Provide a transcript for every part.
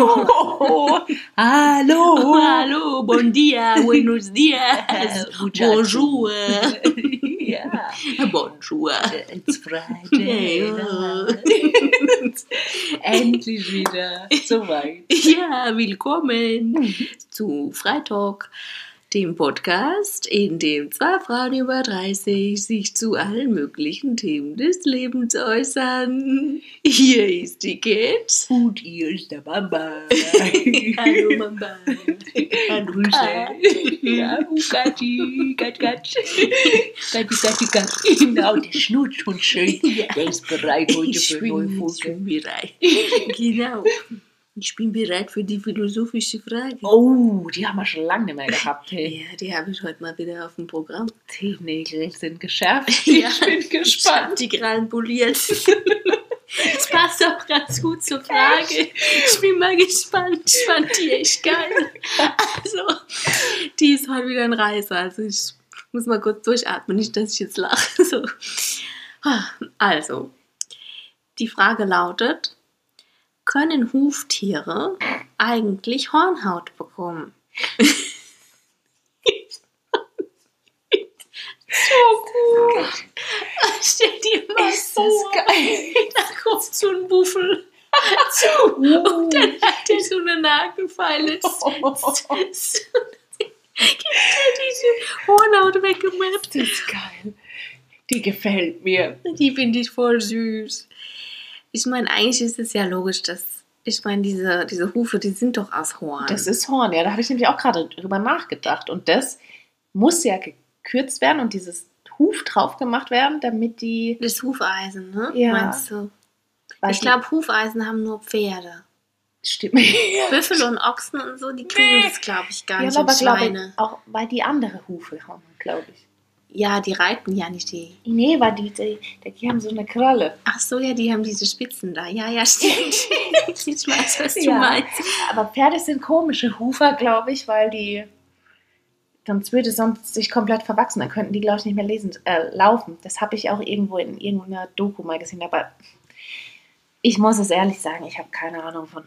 Hallo. Hallo. Bon dia. Buenos dias. Bonjour. ja. Bonjour. It's Friday. Ja. Endlich wieder soweit. Ja, willkommen zu Freitag, dem Podcast, in dem zwei Frauen über 30 sich zu allen möglichen Themen des Lebens äußern. Hier ist die Kate. Und hier ist der Mama. Hallo. Hallo Grüße. Ja, Gatti, Gatti, Gatti. Gatti, Gatti, Gatti. Genau, der schnurrt schon schön. Der ist bereit heute Ich für neue Folge. bereit. Genau. Ich bin bereit für die philosophische Frage. Oh, die haben wir schon lange nicht mehr gehabt. Hey. Ja, die habe ich heute mal wieder auf dem Programm. Die Nägel sind geschärft. Ja, Ich bin Ich habe gespannt. die Krallen poliert. Das passt auch ganz gut zur Frage. Ich bin mal gespannt. Ich fand die echt geil. Also, die ist heute wieder ein Reißer. Also, ich muss mal kurz durchatmen, nicht, dass ich jetzt lache. So. Also, die Frage lautet: Können Huftiere eigentlich Hornhaut bekommen? So gut. Stell dir mal Ist das geil. Da kommt so ein Buffel zu und dann hat er so eine Nagelfeile. Gibt diese Hornhaut weggemacht. Das ist geil. Die gefällt mir. Die finde ich voll süß. Ich meine, eigentlich ist es ja logisch, dass ich meine, diese, diese Hufe, die sind doch aus Horn. Das ist Horn, ja. Da habe ich nämlich auch gerade drüber nachgedacht. Und das muss ja gekürzt werden und dieses Huf drauf gemacht werden, damit die. das Hufeisen, ne? Ja. Meinst du? weil Ich glaube, Hufeisen haben nur Pferde. Stimmt. Büffel und Ochsen und so, die kriegen Nee. das, glaube ich, gar Ja, nicht. aber glaube ich, auch weil die andere Hufe haben, glaube ich. Ja, die reiten ja nicht die. Nee, weil die, die, die haben so eine Kralle. Ach so, ja, die haben diese Spitzen da. Ja, ja, stimmt. ich weiß, was du Ja. meinst. Aber Pferde sind komische Hufer, glaube ich, weil die. Sonst würde sonst sich komplett verwachsen. Dann könnten die, glaube ich, nicht mehr lesen, äh, laufen. Das habe ich auch irgendwo in irgendeiner Doku mal gesehen. Aber ich muss es ehrlich sagen, ich habe keine Ahnung von.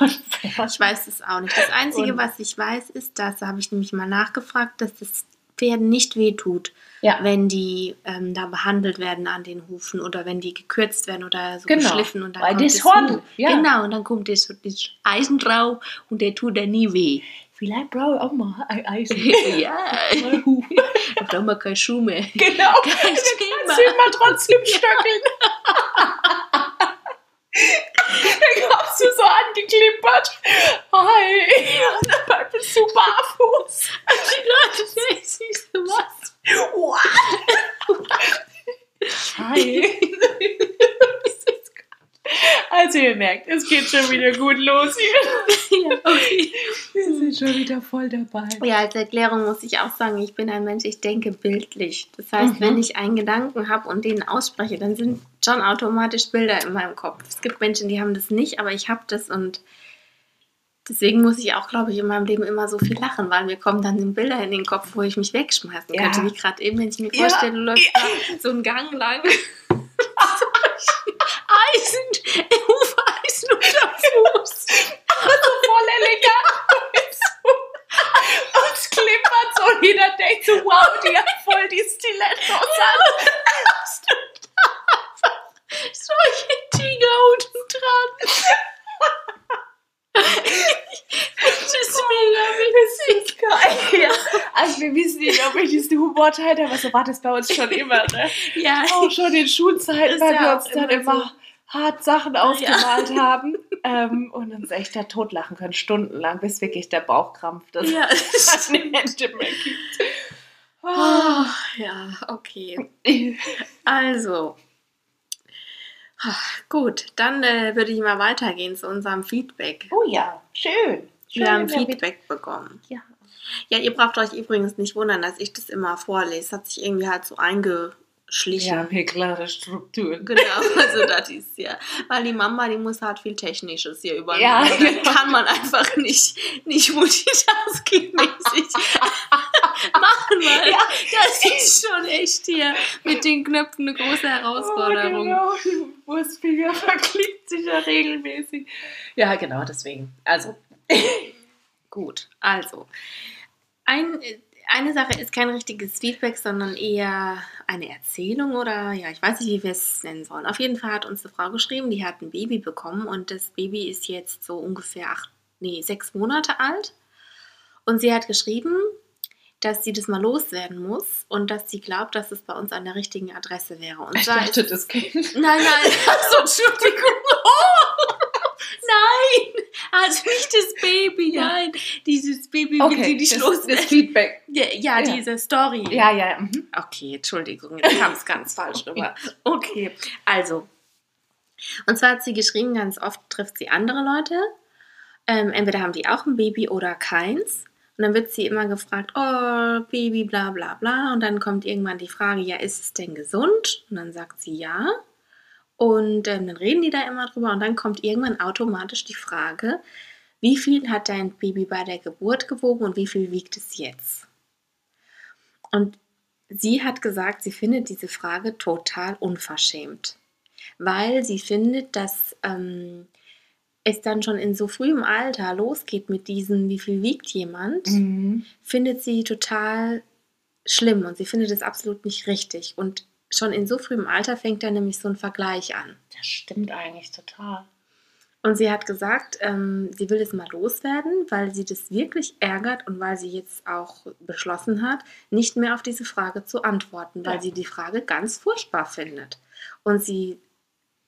Ich weiß es auch nicht. Das Einzige, Und- was ich weiß, ist, das habe ich nämlich mal nachgefragt, dass das Pferden nicht wehtut, Ja. wenn die ähm, da behandelt werden an den Hufen oder wenn die gekürzt werden oder so Genau. geschliffen. Und dann Weil kommt das das Horn, ja. Genau, und dann kommt das, das Eisen drauf und der tut dann nie weh. Vielleicht brauche ich auch mal ein Eisen. ja, Mal Huf. da brauchen wir keine Schuhe mehr. Genau. Kein Kannst Thema. du mal trotzdem stöckeln. Dann kommst du so angeklippert. Hi. Und dabei bist du barfuß. Die Leute denken sich so was. What? Hi. Also ihr merkt, es geht schon wieder gut los hier. Ja, okay. Wir sind schon wieder voll dabei. Ja, als Erklärung muss ich auch sagen, ich bin ein Mensch, ich denke bildlich. Das heißt, Mhm. wenn ich einen Gedanken habe und den ausspreche, dann sind schon automatisch Bilder in meinem Kopf. Es gibt Menschen, die haben das nicht, aber ich habe das und deswegen muss ich auch, glaube ich, in meinem Leben immer so viel lachen, weil mir kommen dann Bilder in den Kopf, wo ich mich wegschmeißen Ja. könnte, wie gerade eben, wenn ich mir Ja. vorstelle, du läufst da so einen Gang lang. Eisen, Hufeisen unter Fuß. voll elegant. Und es klippert so und jeder denkt so, wow, die hat voll die Stilettos an. solche Dinge unten dran. das ist mega witzig. Ja. Also wir wissen nicht, ob ich diesen Humor teile, aber so war das bei uns schon immer. Ne? Ja, Auch schon in Schulzeiten, ja wir uns dann immer so. Hart Sachen ausgemalt haben ähm, und uns echt da totlachen können, stundenlang, bis wirklich der Bauchkrampf das ja. keine Hände mehr gibt. Oh, ja, okay. Also. Ah, Gut, dann äh, würde ich mal weitergehen zu unserem Feedback. Oh ja, schön. schön Wir haben ja, Feedback bekommen. Ja. Ja, ihr braucht euch übrigens nicht wundern, dass ich das immer vorlese. Hat sich irgendwie halt so eingeschlichen. Wir haben hier klare Strukturen. Genau, also das ist ja. Weil die Mama, die muss halt viel Technisches hier übernehmen. Ja, genau. kann man einfach nicht, nicht multitaskingmäßig machen, weil Ja. das ist schon echt hier mit den Knöpfen eine große Herausforderung. Oh, genau. Wurstfinger verklickt sich ja regelmäßig. Ja, genau, deswegen. Also, Gut, also. Ein, eine Sache ist kein richtiges Feedback, sondern eher eine Erzählung oder ja, ich weiß nicht, wie wir es nennen sollen. Auf jeden Fall hat uns eine Frau geschrieben, die hat ein Baby bekommen und das Baby ist jetzt so ungefähr acht, nee, sechs Monate alt. Und sie hat geschrieben, dass sie das mal loswerden muss und dass sie glaubt, dass es bei uns an der richtigen Adresse wäre. Und ich dachte, ist, das Kind. nein, nein, so, Entschuldigung. nein, also nicht das Baby, Ja. nein, dieses Baby will sie nicht das, loswerden. das Feedback. Ja, ja, Ja. diese Story. Ja, ja. Mhm. Okay, Entschuldigung, jetzt kam es ganz falsch rüber. Okay, also. Und zwar hat sie geschrieben, ganz oft trifft sie andere Leute. Ähm, entweder haben die auch ein Baby oder keins. Und dann wird sie immer gefragt, oh, Baby, bla bla bla. Und dann kommt irgendwann die Frage, ja, ist es denn gesund? Und dann sagt sie ja. Und ähm, dann reden die da immer drüber. Und dann kommt irgendwann automatisch die Frage, wie viel hat dein Baby bei der Geburt gewogen und wie viel wiegt es jetzt? Und sie hat gesagt, sie findet diese Frage total unverschämt, weil sie findet, dass ähm, es dann schon in so frühem Alter losgeht mit diesem, wie viel wiegt jemand, Mhm. findet sie total schlimm und sie findet es absolut nicht richtig. Und schon in so frühem Alter fängt da nämlich so ein Vergleich an. Das stimmt eigentlich total. Und sie hat gesagt, ähm, sie will es mal loswerden, weil sie das wirklich ärgert und weil sie jetzt auch beschlossen hat, nicht mehr auf diese Frage zu antworten, weil Ja. sie die Frage ganz furchtbar findet. Und sie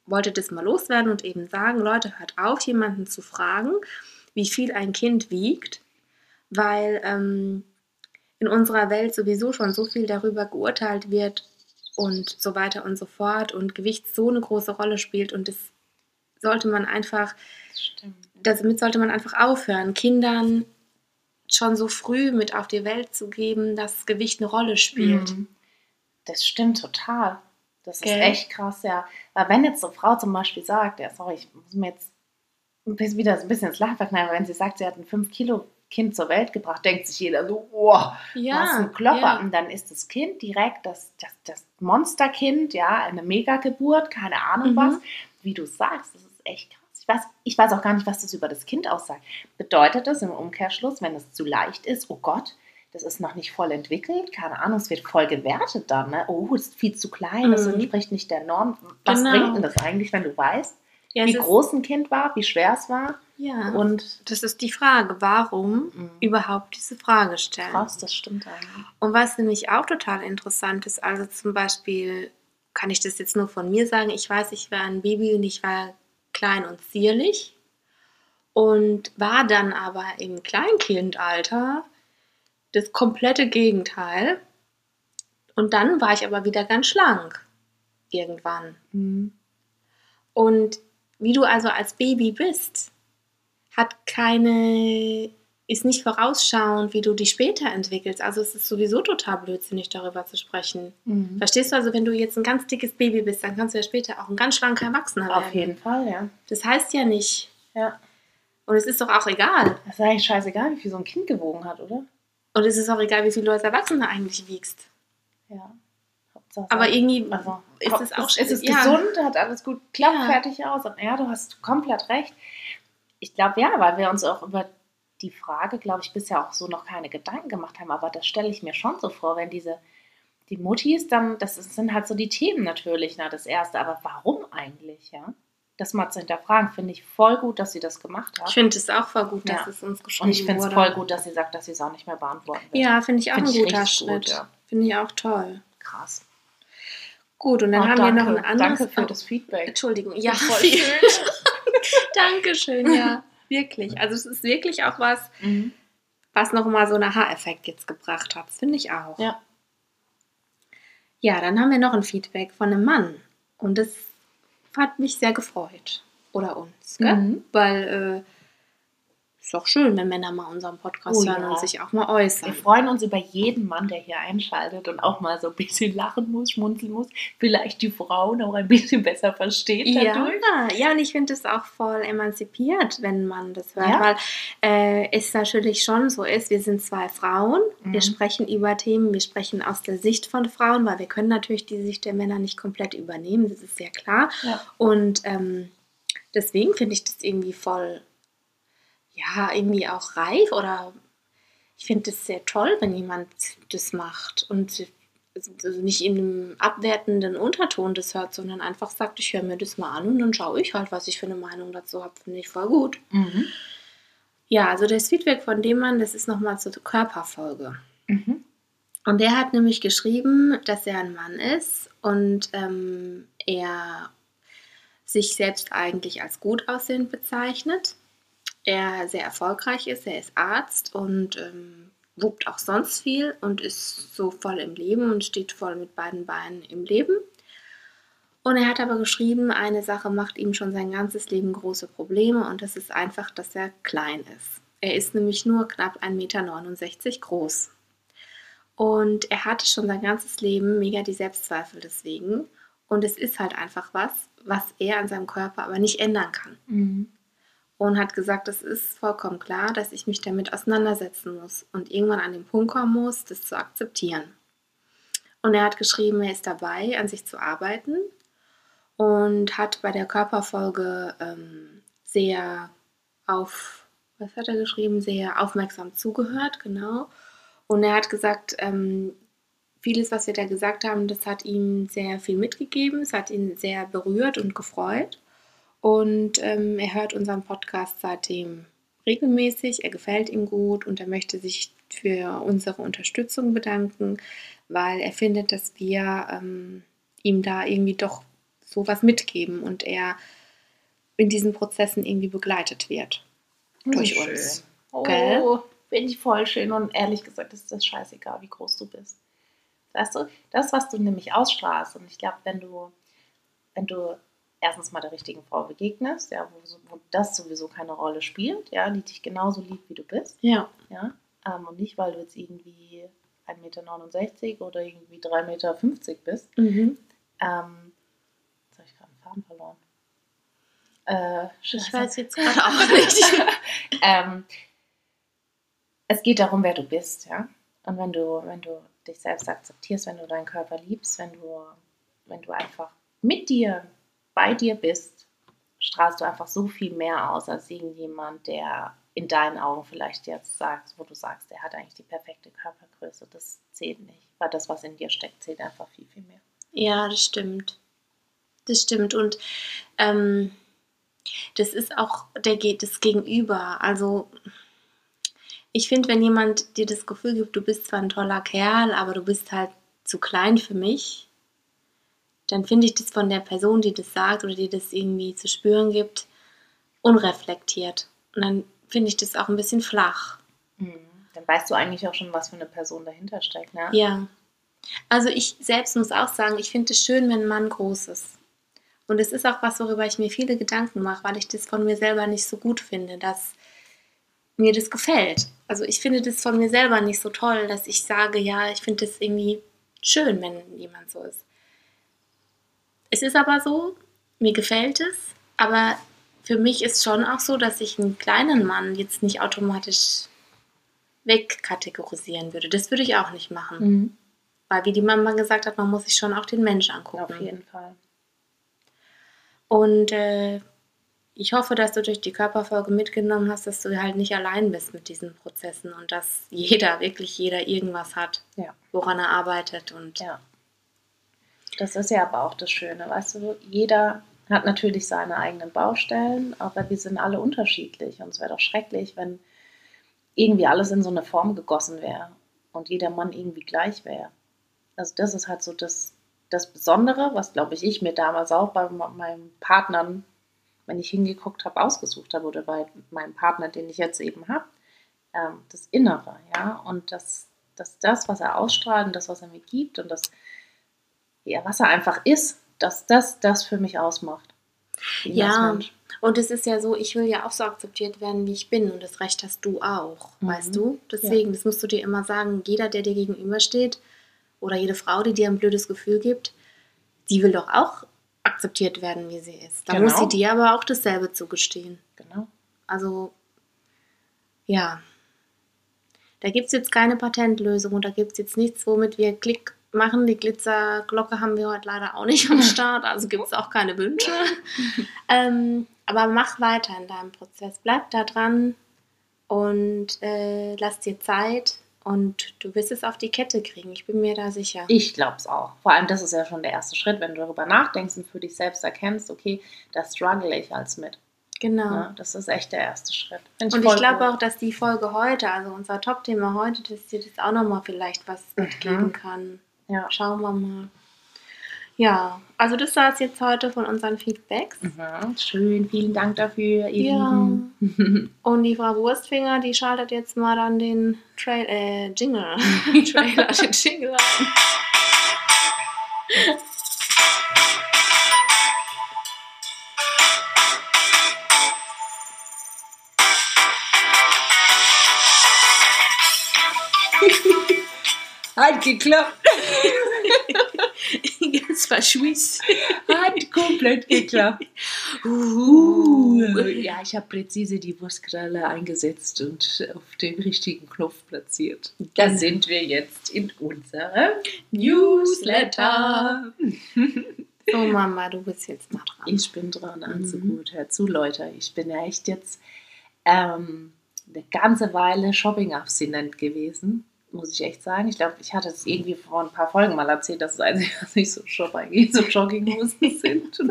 wollte das mal loswerden und eben sagen, Leute, hört auf, jemanden zu fragen, wie viel ein Kind wiegt, weil ähm, in unserer Welt sowieso schon so viel darüber geurteilt wird und so weiter und so fort und Gewicht so eine große Rolle spielt und das sollte man einfach, stimmt. damit sollte man einfach aufhören, Kindern schon so früh mit auf die Welt zu geben, dass Gewicht eine Rolle spielt. Mhm. Das stimmt total. Das Gell? ist echt krass, ja. Weil wenn jetzt so eine Frau zum Beispiel sagt, ja, sorry, ich muss mir jetzt ein bisschen- wieder so ein bisschen ins Lachen verkneifen, wenn sie sagt, sie hat ein 5 Kilo Kind zur Welt gebracht, denkt sich jeder so, oh, was ein Klopper. ja. Und dann ist das Kind direkt das, das, das Monsterkind, ja, eine Megageburt, keine Ahnung Mhm. was. Wie du sagst, das ist echt krass. Ich weiß, ich weiß auch gar nicht, was das über das Kind aussagt. Bedeutet das im Umkehrschluss, wenn es zu leicht ist, oh Gott, das ist noch nicht voll entwickelt, keine Ahnung, es wird voll gewertet dann, ne? Oh, das ist viel zu klein, das Mhm. entspricht nicht der Norm. Was Genau. bringt denn das eigentlich, wenn du weißt, Ja, wie groß ein Kind war, wie schwer es war? Ja. Und das ist die Frage, warum Mhm. überhaupt diese Frage stellen. krass, das stimmt eigentlich. Und was nämlich auch total interessant ist, also zum Beispiel kann ich das jetzt nur von mir sagen, ich weiß, ich war ein Baby und ich war klein und zierlich und war dann aber im Kleinkindalter das komplette Gegenteil. Und dann war ich aber wieder ganz schlank irgendwann. Mhm. Und wie du also als Baby bist, hat keine, ist nicht vorausschauend, wie du dich später entwickelst. Also es ist sowieso total blödsinnig, darüber zu sprechen. Mhm. Verstehst du also, wenn du jetzt ein ganz dickes Baby bist, dann kannst du ja später auch ein ganz schlanker Erwachsener werden. Auf jeden Fall, ja. Das heißt ja nicht. Ja. Und es ist doch auch egal. Das ist eigentlich scheißegal, wie viel so ein Kind gewogen hat, oder? Und es ist auch egal, wie viel du als Erwachsener eigentlich wiegst. Ja. Hauptsache, Aber irgendwie also, ist es auch ist es ja. gesund, hat alles gut geklappt, Ja. fertig aus. Und ja, du hast komplett recht. Ich glaube, ja, weil wir uns auch über die Frage, glaube ich, bisher auch so noch keine Gedanken gemacht haben. Aber das stelle ich mir schon so vor, wenn diese, die Muttis dann, das sind halt so die Themen natürlich, na, das Erste. Aber warum eigentlich, ja? Das mal zu hinterfragen, finde ich voll gut, dass sie das gemacht hat. Ich finde es auch voll gut, dass Ja. es uns geschrieben Und ich finde es wurde. voll gut, dass sie sagt, dass sie es auch nicht mehr beantworten wird. Ja, finde ich auch Find ein guter Schritt. gut, ja. Finde ich auch toll. Krass. Gut, und dann Oh, haben danke. wir noch ein anderes. Danke für oh, das Feedback. Entschuldigung, ja, Voll schön. Dankeschön, ja, wirklich. Also es ist wirklich auch was, Mhm. was nochmal so einen Aha-Effekt jetzt gebracht hat. Finde ich auch. Ja. Ja, dann haben wir noch ein Feedback von einem Mann. Und das hat mich sehr gefreut. Oder uns, gell? Mhm. Weil äh, ist doch schön, wenn Männer mal unseren Podcast Oh hören ja. und sich auch mal äußern. Wir freuen uns über jeden Mann, der hier einschaltet und auch mal so ein bisschen lachen muss, schmunzeln muss. Vielleicht die Frauen auch ein bisschen besser versteht Ja, dadurch. ja, und ich finde es auch voll emanzipiert, wenn man das hört, Ja. weil äh, es natürlich schon so ist, wir sind zwei Frauen, wir Mhm. sprechen über Themen, wir sprechen aus der Sicht von Frauen, weil wir können natürlich die Sicht der Männer nicht komplett übernehmen, das ist sehr klar. Ja. Und ähm, deswegen finde ich das irgendwie voll, ja, irgendwie auch reif oder ich finde es sehr toll, wenn jemand das macht und also nicht in einem abwertenden Unterton das hört, sondern einfach sagt, ich höre mir das mal an und dann schaue ich halt, was ich für eine Meinung dazu habe, finde ich voll gut. Mhm. Ja, also das Feedback von dem Mann, das ist nochmal zur Körperfolge. Mhm. Und der hat nämlich geschrieben, dass er ein Mann ist und ähm, er sich selbst eigentlich als gut aussehend bezeichnet. Er sehr erfolgreich ist, er ist Arzt und ähm, wuppt auch sonst viel und ist so voll im Leben und steht voll mit beiden Beinen im Leben. Und er hat aber geschrieben, eine Sache macht ihm schon sein ganzes Leben große Probleme und das ist einfach, dass er klein ist. Er ist nämlich nur knapp 1,69 Meter groß. Und er hatte schon sein ganzes Leben mega die Selbstzweifel deswegen. Und es ist halt einfach was, was er an seinem Körper aber nicht ändern kann. Mhm. Und hat gesagt, es ist vollkommen klar, dass ich mich damit auseinandersetzen muss und irgendwann an den Punkt kommen muss, das zu akzeptieren. Und er hat geschrieben, er ist dabei, an sich zu arbeiten und hat bei der Körperfolge ähm, sehr auf, was hat er geschrieben, sehr aufmerksam zugehört, genau. Und er hat gesagt, ähm, vieles, was wir da gesagt haben, das hat ihm sehr viel mitgegeben, es hat ihn sehr berührt und gefreut. Und ähm, er hört unseren Podcast seitdem regelmäßig, er gefällt ihm gut und er möchte sich für unsere Unterstützung bedanken, weil er findet, dass wir ähm, ihm da irgendwie doch sowas mitgeben und er in diesen Prozessen irgendwie begleitet wird durch Schön. uns. Oh, Gell? finde ich voll schön und ehrlich gesagt ist das scheißegal, wie groß du bist. Weißt du, das, was du nämlich ausstrahlst und ich glaube, wenn du, wenn du erstens mal der richtigen Frau begegnest, ja, wo, wo das sowieso keine Rolle spielt, ja, die dich genauso liebt, wie du bist, Ja, ja, ähm, und nicht, weil du jetzt irgendwie 1,69 Meter oder irgendwie 3,50 Meter bist. mhm. Ähm, jetzt habe ich gerade einen Faden verloren. Äh, ich weiß jetzt gerade auch nicht. ähm, es geht darum, wer du bist, ja. Und wenn du, wenn du dich selbst akzeptierst, wenn du deinen Körper liebst, wenn du, wenn du einfach mit dir, bei dir bist, strahlst du einfach so viel mehr aus als irgendjemand, der in deinen Augen vielleicht jetzt sagt, wo du sagst, der hat eigentlich die perfekte Körpergröße. Das zählt nicht, weil das, was in dir steckt, zählt einfach viel, viel mehr. Ja, das stimmt. Das stimmt. Und ähm, das ist auch der, das Gegenüber. Also ich finde, wenn jemand dir das Gefühl gibt, du bist zwar ein toller Kerl, aber du bist halt zu klein für mich, dann finde ich das von der Person, die das sagt oder die das irgendwie zu spüren gibt, unreflektiert. Und dann finde ich das auch ein bisschen flach. Dann weißt du eigentlich auch schon, was für eine Person dahinter steckt, ne? Ja. Also ich selbst muss auch sagen, ich finde es schön, wenn ein Mann groß ist. Und es ist auch was, worüber ich mir viele Gedanken mache, weil ich das von mir selber nicht so gut finde, dass mir das gefällt. Also ich finde das von mir selber nicht so toll, dass ich sage, ja, ich finde das irgendwie schön, wenn jemand so ist. Es ist aber so, mir gefällt es, aber für mich ist schon auch so, dass ich einen kleinen Mann jetzt nicht automatisch wegkategorisieren würde. Das würde ich auch nicht machen. Mhm. Weil, wie die Mama gesagt hat, man muss sich schon auch den Mensch angucken. Auf jeden Fall. Und äh, ich hoffe, dass du durch die Körperfolge mitgenommen hast, dass du halt nicht allein bist mit diesen Prozessen und dass jeder, wirklich jeder irgendwas hat, Ja. woran er arbeitet. Und Ja. Das ist ja aber auch das Schöne, weißt du, jeder hat natürlich seine eigenen Baustellen, aber wir sind alle unterschiedlich. Und es wäre doch schrecklich, wenn irgendwie alles in so eine Form gegossen wäre und jeder Mann irgendwie gleich wäre. Also das ist halt so das, das Besondere, was glaube ich ich mir damals auch bei me- meinen Partnern, wenn ich hingeguckt habe, ausgesucht habe oder bei meinem Partner, den ich jetzt eben habe, ähm, das Innere, ja, und das, das, das, was er ausstrahlt und das, was er mir gibt und das, ja, was er einfach ist, dass das das für mich ausmacht. Ja. Und es ist ja so, ich will ja auch so akzeptiert werden, wie ich bin. Und das Recht hast du auch, Mhm. weißt du? Deswegen, das musst du dir immer sagen, jeder, der dir gegenübersteht oder jede Frau, die dir ein blödes Gefühl gibt, die will doch auch akzeptiert werden, wie sie ist. Da Genau. muss sie dir aber auch dasselbe zugestehen. Genau. Also, ja. Da gibt es jetzt keine Patentlösung und da gibt es jetzt nichts, womit wir Klick machen. Die Glitzerglocke haben wir heute leider auch nicht am Start, also gibt es auch keine Wünsche. ähm, aber mach weiter in deinem Prozess. Bleib da dran und äh, lass dir Zeit und du wirst es auf die Kette kriegen. Ich bin mir da sicher. Ich glaube es auch. Vor allem, das ist ja schon der erste Schritt, wenn du darüber nachdenkst und für dich selbst erkennst, okay, da struggle ich als mit. Genau. Ja, das ist echt der erste Schritt. Find Und ich glaube auch, dass die Folge heute, also unser Top-Thema heute, dass dir das auch nochmal vielleicht was mitgeben Mhm. kann. Ja. Schauen wir mal. Ja, also das war es jetzt heute von unseren Feedbacks. Mhm, schön, vielen Dank dafür, ihr Ja. Lieben. Und die Frau Wurstfinger, die schaltet jetzt mal dann den Trail, äh, Jingle. Trailer, den Jingle ein. Hat geklappt. Ganz verschwitzt. Hat komplett geklappt. Uh. Ja, ich habe präzise die Wurstkralle eingesetzt und auf den richtigen Knopf platziert. Da Genau. sind wir jetzt in unserem Newsletter. So, Mama, du bist jetzt mal dran. Ich bin dran, also Mhm. gut, hör zu, Leute. Ich bin ja echt jetzt ähm, eine ganze Weile Shopping-abstinent gewesen, muss ich echt sagen. Ich glaube, ich hatte es irgendwie vor ein paar Folgen mal erzählt, dass es eigentlich nicht so Shopping, so Jogginghosen sind.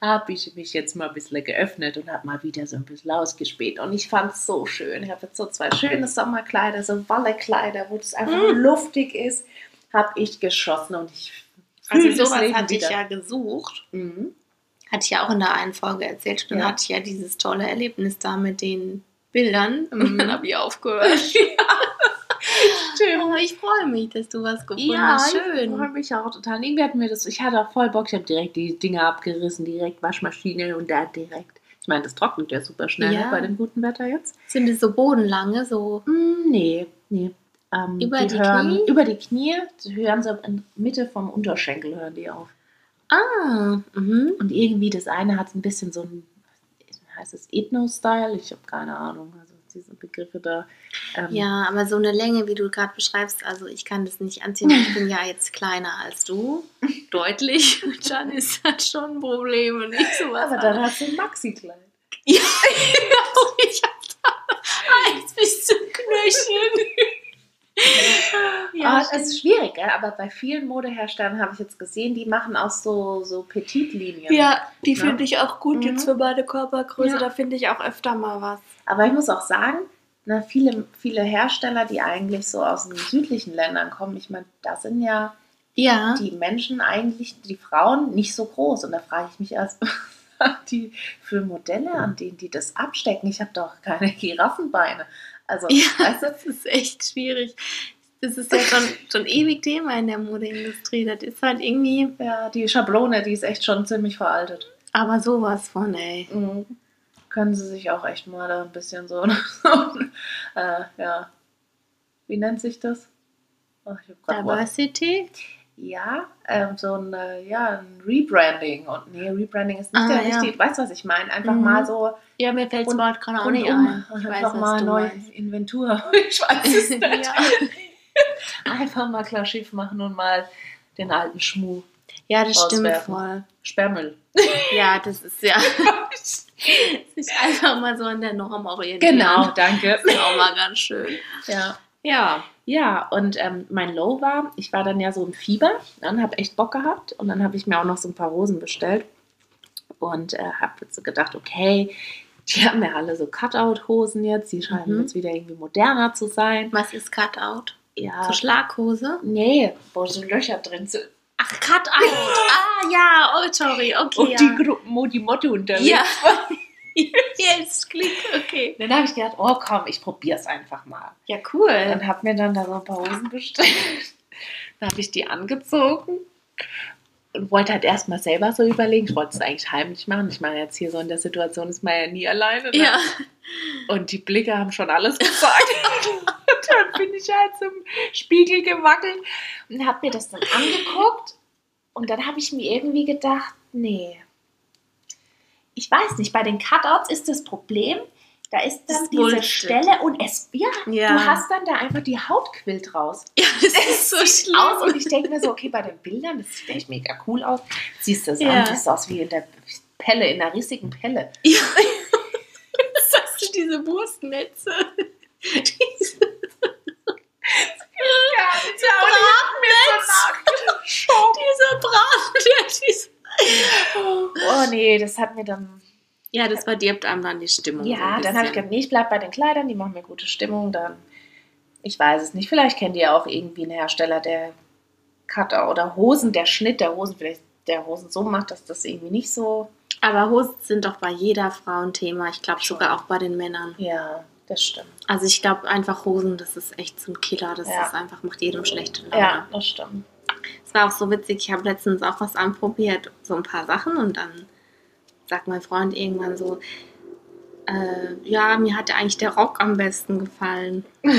habe ich mich jetzt mal ein bisschen geöffnet und habe mal wieder so ein bisschen ausgespäht. Und ich fand es so schön. Ich habe jetzt so zwei schöne Sommerkleider, so Wallekleider, wo es einfach Mm. luftig ist, habe ich geschossen und ich Also sowas Leben hatte ich wieder. ja gesucht. Mhm. Hatte ich ja auch in der einen Folge erzählt. Dann Ja. hatte ich ja dieses tolle Erlebnis da mit den Bildern. Mhm. Dann habe ich aufgehört. Stimmt. Oh, ich freue mich, dass du was gefunden Ja, hast. ich freue Schön. mich auch total. Irgendwie hatten wir das, ich hatte auch voll Bock, ich habe direkt die Dinger abgerissen, direkt Waschmaschine und da direkt. Ich meine, das trocknet ja super schnell Ja. ne, bei dem guten Wetter jetzt. Sind es so bodenlange, so. Mm, nee, nee. Ähm, Über die hören, Knie? Über die Knie, die hören so in Mitte vom Unterschenkel hören die auf. Ah, mhm. Und irgendwie das eine hat ein bisschen so ein, heißt es Ethno-Style? Ich habe keine Ahnung, also diese Begriffe da. Ähm, Ja, aber so eine Länge, wie du gerade beschreibst, also ich kann das nicht anziehen, ich bin ja jetzt kleiner als du. Deutlich. Und dann ist das schon ein Problem und nicht sowas. Aber dann hast du ein Maxi-Kleid. Ja, ich hab da eins bis zum Knöchel. Ja, es ist schwierig, aber bei vielen Modeherstellern habe ich jetzt gesehen, die machen auch so, so Petitlinien. Ja, die Ja. finde ich auch gut Mhm. jetzt für meine Körpergröße. Ja. Da finde ich auch öfter mal was. Aber ich muss auch sagen, na, viele, viele Hersteller, die eigentlich so aus den südlichen Ländern kommen, ich meine, da sind ja Ja. die Menschen eigentlich, die Frauen, nicht so groß. Und da frage ich mich erst, die für Modelle, an denen die das abstecken. Ich habe doch keine Giraffenbeine. Also, Ja, weißt du, das ist echt schwierig. Das ist ja schon, schon ewig Thema in der Modeindustrie. Das ist halt irgendwie, ja, die Schablone, die ist echt schon ziemlich veraltet. aber sowas von, ey. Mhm. Können sie sich auch echt mal da ein bisschen so, äh, ja, wie nennt sich das? Ach, ich hab grad Wort. Diversity? Ja, ähm, so ein, äh, ja, ein Rebranding. Und nee, Rebranding ist nicht Ah, der ja. richtige, weißt du, was ich meine? Einfach Mhm. mal so Ja, mir fällt das Wort gerade auch nicht ein. Ich einfach weiß, was mal du neu meinst. Inventur. Ich weiß es nicht. Ja. Einfach mal klar Schiff machen und mal den alten Schmuh. ja, das stimmt voll. Sperrmüll. Ja, das ist ja. sich einfach mal so an der Norm orientieren. Genau, danke. Das ist auch mal ganz schön. Ja. Ja. Ja, und ähm, mein Low war, ich war dann ja so im Fieber und habe echt Bock gehabt. Und dann habe ich mir auch noch so ein paar Rosen bestellt und äh, habe so gedacht, okay, die haben ja alle so Cutout-Hosen jetzt, die scheinen Mhm. jetzt wieder irgendwie moderner zu sein. Was ist Cutout? Ja, So Schlaghose? nee, wo so Löcher drin sind. Ach, Cutout. ah, ja. Oh, sorry. Okay. Und ja. die Gruppen, wo die Motto unterwegs Ja. Jetzt klick. Okay. Dann habe ich gedacht, oh komm, ich probiere es einfach mal. Ja, cool. Und habe mir dann da so ein paar Hosen bestellt. Dann habe ich die angezogen. Und wollte halt erstmal selber so überlegen. Ich wollte es eigentlich heimlich machen. Ich meine, jetzt hier so in der Situation ist man ja nie alleine. Ne? Ja. Und die Blicke haben schon alles gesagt. und dann bin ich halt zum Spiegel gewackelt und habe mir das dann angeguckt. Und dann habe ich mir irgendwie gedacht, nee. Ich weiß nicht, bei den Cutouts ist das Problem, da ist dann Das diese Bullshit. Stelle und es, ja, Ja. du hast dann da einfach die Haut quillt raus. Ja, das ist so Sieht schlimm. aus und ich denke mir so, okay, bei den Bildern, das sieht echt mega cool aus. Siehst du das Ja. an, siehst aus wie in der Pelle, in der riesigen Pelle. Ja. Sagst du diese Wurstnetze? Diese Ja, Dieser Braten, der diese. Oh nee, das hat mir dann. Ja, das verdirbt einem dann die Stimmung. so Ja, ein dann habe ich gedacht, nee, ich bleib bei den Kleidern, die machen mir gute Stimmung. Dann, ich weiß es nicht. Vielleicht kennt ihr auch irgendwie einen Hersteller, der Cutter oder Hosen, der Schnitt der Hosen, vielleicht der Hosen so macht, dass das irgendwie nicht so. Aber Hosen sind doch bei jeder Frau ein Thema. Ich glaube sogar auch bei den Männern. Ja, das stimmt. Also ich glaube einfach Hosen, das ist echt so ein Killer. Das Ja. ist einfach, macht jedem schlechte Laune. Ja, das stimmt. Es war auch so witzig, ich habe letztens auch was anprobiert, so ein paar Sachen und dann sagt mein Freund irgendwann so, äh, ja, mir hat eigentlich der Rock am besten gefallen.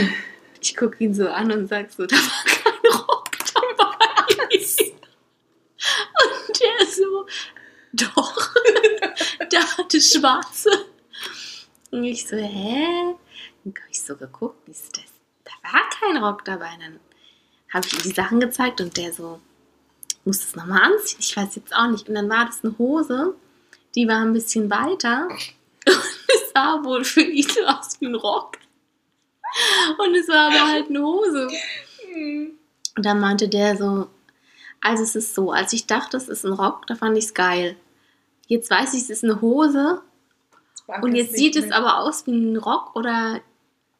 Ich gucke ihn so an und sag so, da war kein Rock dabei. Und der so, doch, da hatte schwarze. Und ich so, hä? Dann habe ich so geguckt, wie ist das? Da war kein Rock dabei. Dann habe ich ihm die Sachen gezeigt und der so, muss das nochmal anziehen? Ich weiß jetzt auch nicht. Und dann war das eine Hose, die war ein bisschen weiter und es sah wohl für ihn aus wie ein Rock. Und es war aber halt eine Hose. Und dann meinte der so, also es ist so, als ich dachte, es ist ein Rock, da fand ich es geil. Jetzt weiß ich, es ist eine Hose und jetzt sieht es aber aus wie ein Rock oder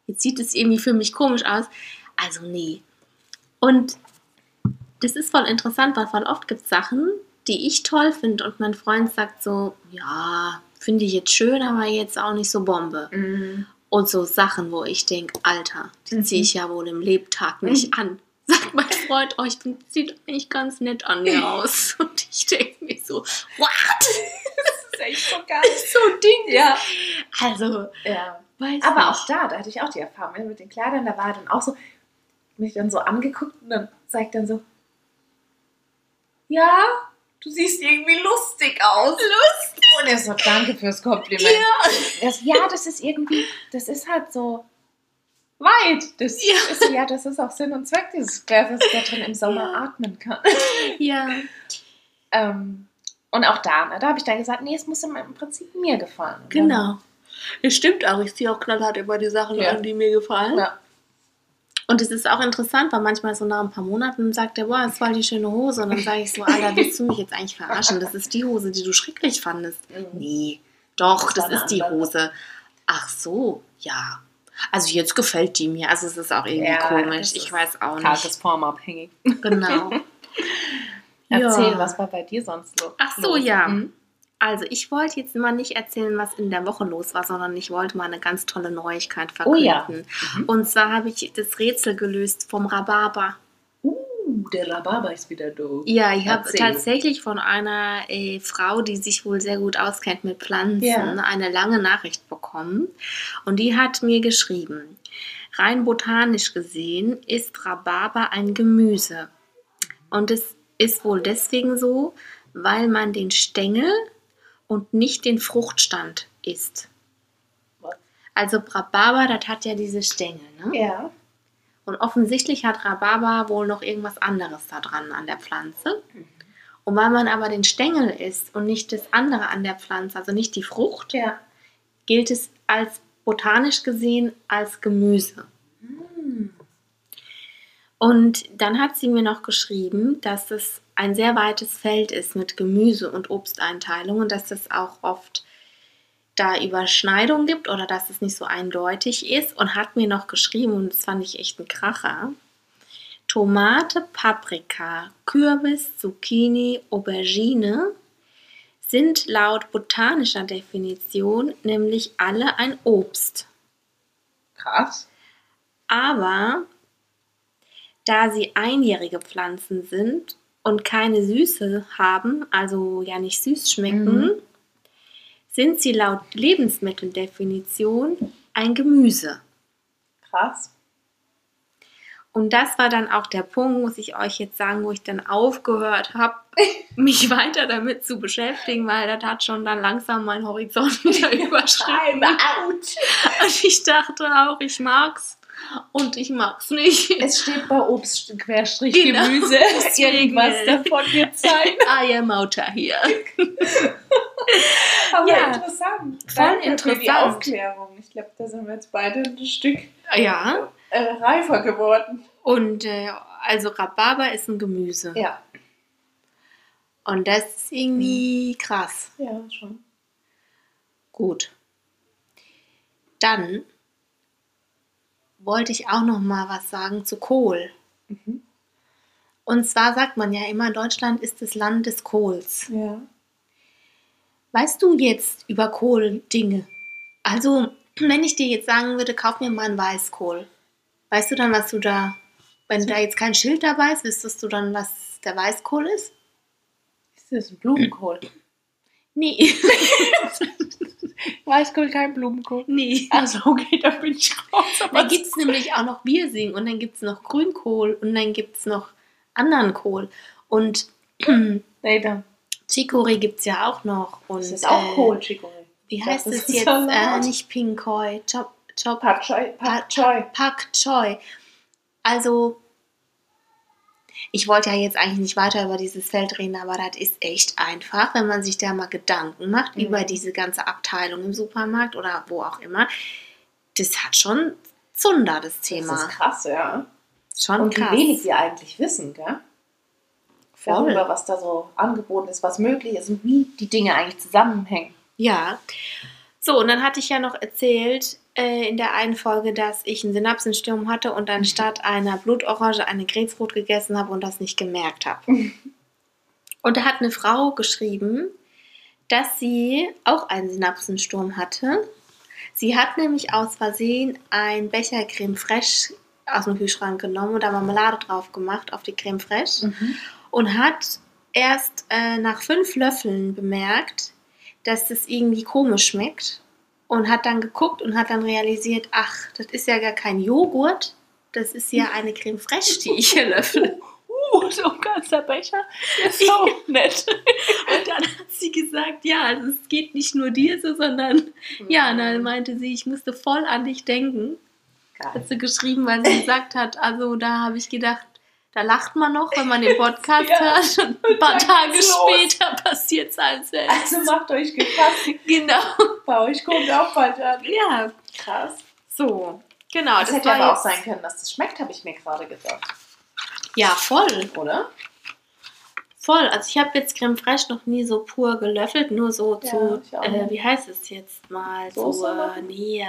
jetzt sieht es irgendwie für mich komisch aus. Also nee. Und das ist voll interessant, weil voll oft gibt es Sachen, die ich toll finde und mein Freund sagt so, ja, finde ich jetzt schön, aber jetzt auch nicht so Bombe. Mhm. Und so Sachen, wo ich denke, Alter, die Mhm. ziehe ich ja wohl im Lebtag nicht an. Sagt mein Freund, oh, ich finde, sieht eigentlich ganz nett an mir aus. Und ich denke mir so, what? Das ist echt so geil. so ein Ding. Ja. Also, ja. weiß Aber nicht. auch da, da hatte ich auch die Erfahrung mit den Kleidern, da war dann auch so, mich dann so angeguckt und dann sagt dann so, ja, du siehst irgendwie lustig aus. Lustig? Und er so, danke fürs Kompliment. Ja. Das, ja, das ist irgendwie, das ist halt so weit. Das Ja. ist ja, das ist auch Sinn und Zweck dieses Gläsers, der drin im Sommer atmen kann. ja. Ähm, und auch da, ne, da habe ich dann gesagt, nee, es muss im, Prinzip mir gefallen. Genau. Es stimmt auch, ich ziehe auch knallhart immer die Sachen Ja. an, die mir gefallen. Ja. Und es ist auch interessant, weil manchmal so nach ein paar Monaten sagt er, boah, das war die schöne Hose. Und dann sage ich so, Alter, willst du mich jetzt eigentlich verarschen? Das ist die Hose, die du schrecklich fandest. Nee, doch, Das das, ist die. Hose. Ach so, ja. Also jetzt gefällt die mir. Also es ist auch irgendwie Ja, komisch. Ich ist weiß auch nicht. Tagesformabhängig. Genau. Erzähl, Ja. was war bei dir sonst los? Ach so, los? ja. Mhm. Also ich wollte jetzt mal nicht erzählen, was in der Woche los war, sondern ich wollte mal eine ganz tolle Neuigkeit Oh verkünden. ja. Mhm. Und zwar habe ich das Rätsel gelöst vom Rhabarber. Uh, der Rhabarber ist wieder da. Ja, ich habe tatsächlich von einer äh, Frau, die sich wohl sehr gut auskennt mit Pflanzen, Ja. eine lange Nachricht bekommen. Und die hat mir geschrieben, rein botanisch gesehen ist Rhabarber ein Gemüse. Und es ist wohl deswegen so, weil man den Stängel und nicht den Fruchtstand isst. Also Rhabarber, das hat ja diese Stängel, ne? Ja. Und offensichtlich hat Rhabarber wohl noch irgendwas anderes da dran an der Pflanze. Und weil man aber den Stängel isst und nicht das andere an der Pflanze, also nicht die Frucht, Ja. gilt es als botanisch gesehen als Gemüse. Und dann hat sie mir noch geschrieben, dass es ein sehr weites Feld ist mit Gemüse- und Obsteinteilung und dass es auch oft da Überschneidungen gibt oder dass es nicht so eindeutig ist und hat mir noch geschrieben, und das fand ich echt ein Kracher, Tomate, Paprika, Kürbis, Zucchini, Aubergine sind laut botanischer Definition nämlich alle ein Obst. Krass. Aber da sie einjährige Pflanzen sind und keine Süße haben, also ja nicht süß schmecken, Mhm. sind sie laut Lebensmitteldefinition ein Gemüse. Krass. Und das war dann auch der Punkt, muss ich euch jetzt sagen, wo ich dann aufgehört habe, mich weiter damit zu beschäftigen, weil das hat schon dann langsam meinen Horizont wieder überschritten. Und ich dachte auch, ich mag's und ich mag's nicht. Es steht bei Obst querstrich Genau. Gemüse. Irgendwas davon wird sein. I am out here. Aber Ja. interessant. Voll Danke Für die interessant. Aufklärung. Ich glaube, da sind wir jetzt beide ein Stück Ja. äh, reifer geworden. Und äh, also Rhabarber ist ein Gemüse. Ja. Und das ist irgendwie krass. Ja, schon. Gut. Dann wollte ich auch noch mal was sagen zu Kohl. Mhm. Und zwar sagt man ja immer, Deutschland ist das Land des Kohls. Ja. Weißt du jetzt über Kohl Dinge? Also, wenn ich dir jetzt sagen würde, kauf mir mal einen Weißkohl. Weißt du dann, was du da, wenn da jetzt kein Schild dabei ist, wüsstest du dann, was der Weißkohl ist? Ist das ein Blumenkohl? Nee. Weißkohl, kein Blumenkohl. nee. Also okay, da bin ich raus. Da gibt es nämlich auch noch Biersing und dann gibt es noch Grünkohl und dann gibt es noch anderen Kohl. Und da. Chicorée gibt es ja auch noch. Und, Das ist auch äh, Kohl, Chicorée. Wie heißt es das ist jetzt? Äh, nicht Pinkoi, Chop, Chop, Pak Choi. Pak Choi. Pak Choi. Also, ich wollte ja jetzt eigentlich nicht weiter über dieses Feld reden, aber das ist echt einfach, wenn man sich da mal Gedanken macht Mhm. über diese ganze Abteilung im Supermarkt oder wo auch immer. Das hat schon Zunder, das Thema. Das ist krass, ja. schon Und krass. wie wenig wir eigentlich wissen, gell? Voll. Darüber, was da so angeboten ist, was möglich ist und wie die Dinge eigentlich zusammenhängen. Ja. So, und dann hatte ich ja noch erzählt äh, in der einen Folge, dass ich einen Synapsensturm hatte und Mhm. anstatt einer Blutorange eine Grapefruit gegessen habe und das nicht gemerkt habe. Und da hat eine Frau geschrieben, dass sie auch einen Synapsensturm hatte. Sie hat nämlich aus Versehen ein Becher Creme Fraiche aus dem Kühlschrank genommen und da Marmelade drauf gemacht auf die Creme Fraiche und hat erst äh, nach fünf Löffeln bemerkt, dass das irgendwie komisch schmeckt und hat dann geguckt und hat dann realisiert, ach, das ist ja gar kein Joghurt, das ist ja eine Creme Fraiche, die ich hier löffel. Uh, so ein ganzer Becher. Ist so nett. Und dann hat sie gesagt, ja, also es geht nicht nur dir so, sondern ja, und dann meinte sie, ich musste voll an dich denken. Geil. Hat sie geschrieben, weil sie gesagt hat, also da habe ich gedacht, da lacht man noch, wenn man den Podcast Ja. hört und ein paar Tage später passiert es als selbst. Also macht euch gefasst. Genau. Bei euch kommt auch bald an. Ja, Krass. so. Genau, Das, das, hätte aber auch sein können, dass das schmeckt, habe ich mir gerade gedacht. Ja, voll. Oder? Voll. Also ich habe jetzt Creme Fraiche noch nie so pur gelöffelt, nur so Ja, zu, äh, wie heißt es jetzt mal? Soße so, äh, nee,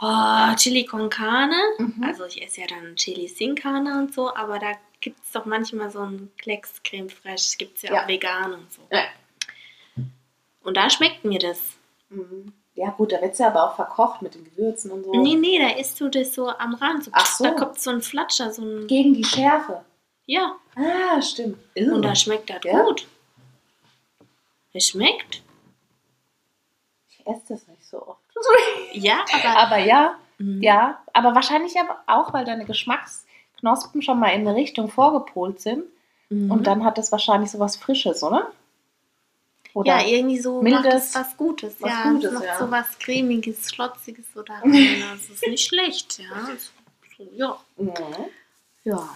oh, Chili con Carne. Mhm. Also ich esse ja dann Chili sin Carne und so, aber da gibt es doch manchmal so einen Klecks Creme Fraiche, gibt es ja, Ja. auch vegan und so. Ja. Und da schmeckt mir das. Mhm. Ja gut, da wird es ja aber auch verkocht mit den Gewürzen und so. Nee, nee, da isst du das so am Rand. So, Ach so. Da kommt so ein Flatscher, so ein... Gegen die Schärfe. Ja, Ah, stimmt. und da schmeckt das Ja. gut. Es schmeckt. ich esse das nicht so oft. Ja, aber... Aber ja, Mhm. ja. Aber wahrscheinlich auch, weil deine Geschmacksknospen schon mal in eine Richtung vorgepolt sind. Mhm. Und dann hat das wahrscheinlich so was Frisches, oder? ja, irgendwie so mildes, es was Gutes. was ja, Gutes, noch ja. so was cremiges, schlotziges oder rein. Das ist nicht schlecht, ja. So, ja. Mhm. Ja.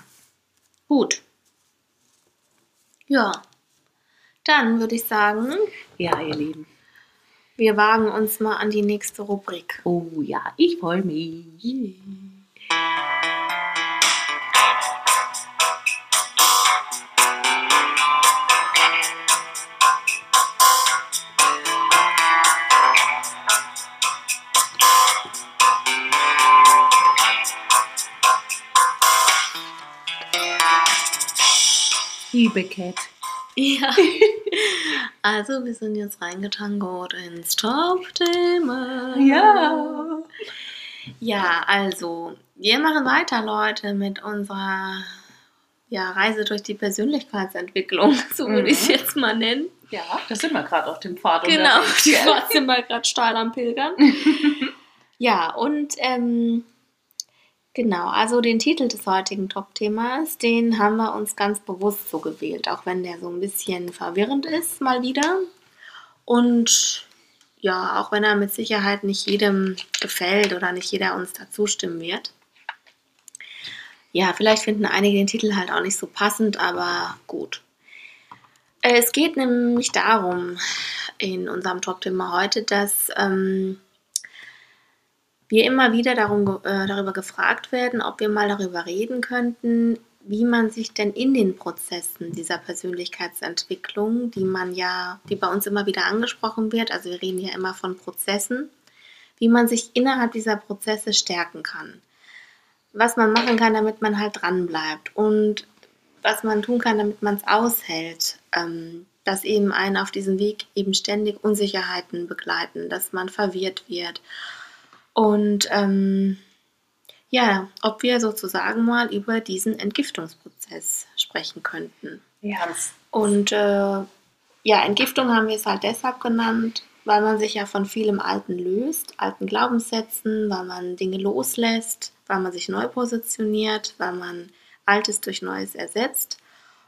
Gut. Ja. Dann würde ich sagen, Ja, ihr Lieben. Wir wagen uns mal an die nächste Rubrik. Oh ja, ich freue mich. Liebe Cat. Ja. Also, wir sind jetzt reingetangert ins Top-Thema. Ja. Ja, also, wir machen weiter, Leute, mit unserer ja, Reise durch die Persönlichkeitsentwicklung, so würde ich es Mhm. jetzt mal nennen. Ja, da sind wir gerade auf dem Pfad. Genau, die gell? Fahrt sind wir gerade steil am Pilgern. ja, und ähm, genau, also den Titel des heutigen Top-Themas, den haben wir uns ganz bewusst so gewählt, auch wenn der so ein bisschen verwirrend ist, mal wieder. Und ja, auch wenn er mit Sicherheit nicht jedem gefällt oder nicht jeder uns dazu stimmen wird. Ja, vielleicht finden einige den Titel halt auch nicht so passend, aber gut. Äh, Es geht nämlich darum, in unserem Top-Thema heute, dass ähm, wir immer wieder darum, äh, darüber gefragt werden, ob wir mal darüber reden könnten, wie man sich denn in den Prozessen dieser Persönlichkeitsentwicklung, die man ja, die bei uns immer wieder angesprochen wird, also wir reden ja immer von Prozessen, wie man sich innerhalb dieser Prozesse stärken kann. Was man machen kann, damit man halt dran bleibt und was man tun kann, damit man es aushält, ähm, dass eben einen auf diesem Weg eben ständig Unsicherheiten begleiten, dass man verwirrt wird. Und ähm, ja, ob wir sozusagen mal über diesen Entgiftungsprozess sprechen könnten. Ja, Und äh, ja, Entgiftung haben wir es halt deshalb genannt, weil man sich ja von vielem Alten löst, alten Glaubenssätzen, weil man Dinge loslässt, weil man sich neu positioniert, weil man Altes durch Neues ersetzt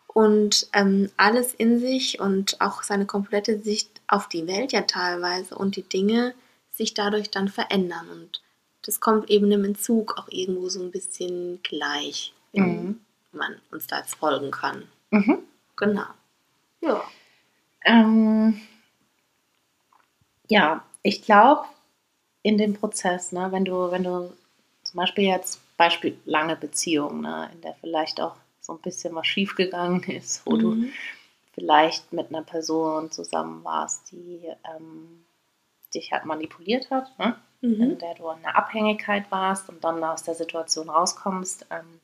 und ähm, alles in sich und auch seine komplette Sicht auf die Welt ja teilweise und die Dinge sich dadurch dann verändern. Und das kommt eben im Entzug auch irgendwo so ein bisschen gleich, wenn Mhm. man uns da jetzt folgen kann. Mhm. Genau. Ja. Ähm, ja, ich glaube, in dem Prozess, ne, wenn du, wenn du zum Beispiel jetzt Beispiel lange Beziehung, ne, in der vielleicht auch so ein bisschen was schiefgegangen ist, wo du Mhm. vielleicht mit einer Person zusammen warst, die ähm, dich halt manipuliert hat, ne? Mhm. in der du in einer Abhängigkeit warst und dann aus der Situation rauskommst ähm,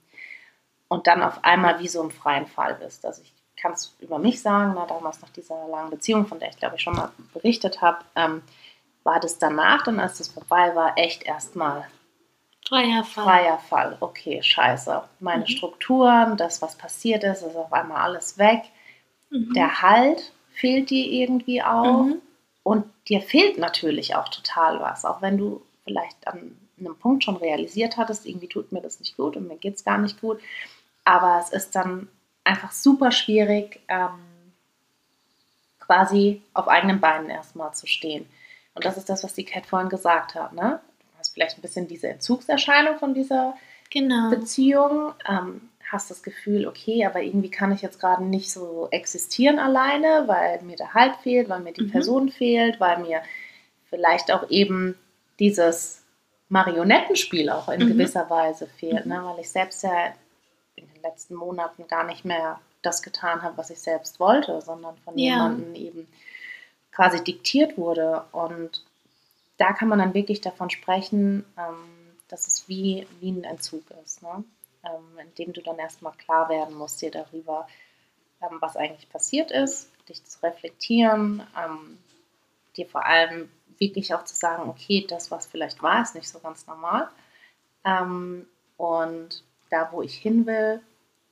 und dann auf einmal wie so im freien Fall bist. Also ich kann es über mich sagen, na, damals nach dieser langen Beziehung, von der ich glaube ich schon mal berichtet habe, ähm, war das danach, dann als das vorbei war, echt erstmal Freier Fall. freier Fall. Okay, scheiße. Meine Mhm. Strukturen, das, was passiert ist, ist auf einmal alles weg. Mhm. Der Halt fehlt dir irgendwie auch. Mhm. Und dir fehlt natürlich auch total was, auch wenn du vielleicht an einem Punkt schon realisiert hattest, irgendwie tut mir das nicht gut und mir geht es gar nicht gut. Aber es ist dann einfach super schwierig, ähm, quasi auf eigenen Beinen erstmal zu stehen. Und das ist das, was die Cat vorhin gesagt hat. Ne? Du hast vielleicht ein bisschen diese Entzugserscheinung von dieser Genau. Beziehung, ähm, hast das Gefühl, okay, aber irgendwie kann ich jetzt gerade nicht so existieren alleine, weil mir der Halt fehlt, weil mir die Mhm. Person fehlt, weil mir vielleicht auch eben dieses Marionettenspiel auch in Mhm. gewisser Weise fehlt, Mhm. ne? weil ich selbst ja in den letzten Monaten gar nicht mehr das getan habe, was ich selbst wollte, sondern von Ja. jemandem eben quasi diktiert wurde. Und da kann man dann wirklich davon sprechen, ähm, dass es wie, wie ein Entzug ist, ne? Ähm, in dem du dann erstmal klar werden musst dir darüber, ähm, was eigentlich passiert ist, dich zu reflektieren, ähm, dir vor allem wirklich auch zu sagen, okay, das, was vielleicht war, ist nicht so ganz normal. Ähm, und da, wo ich hin will,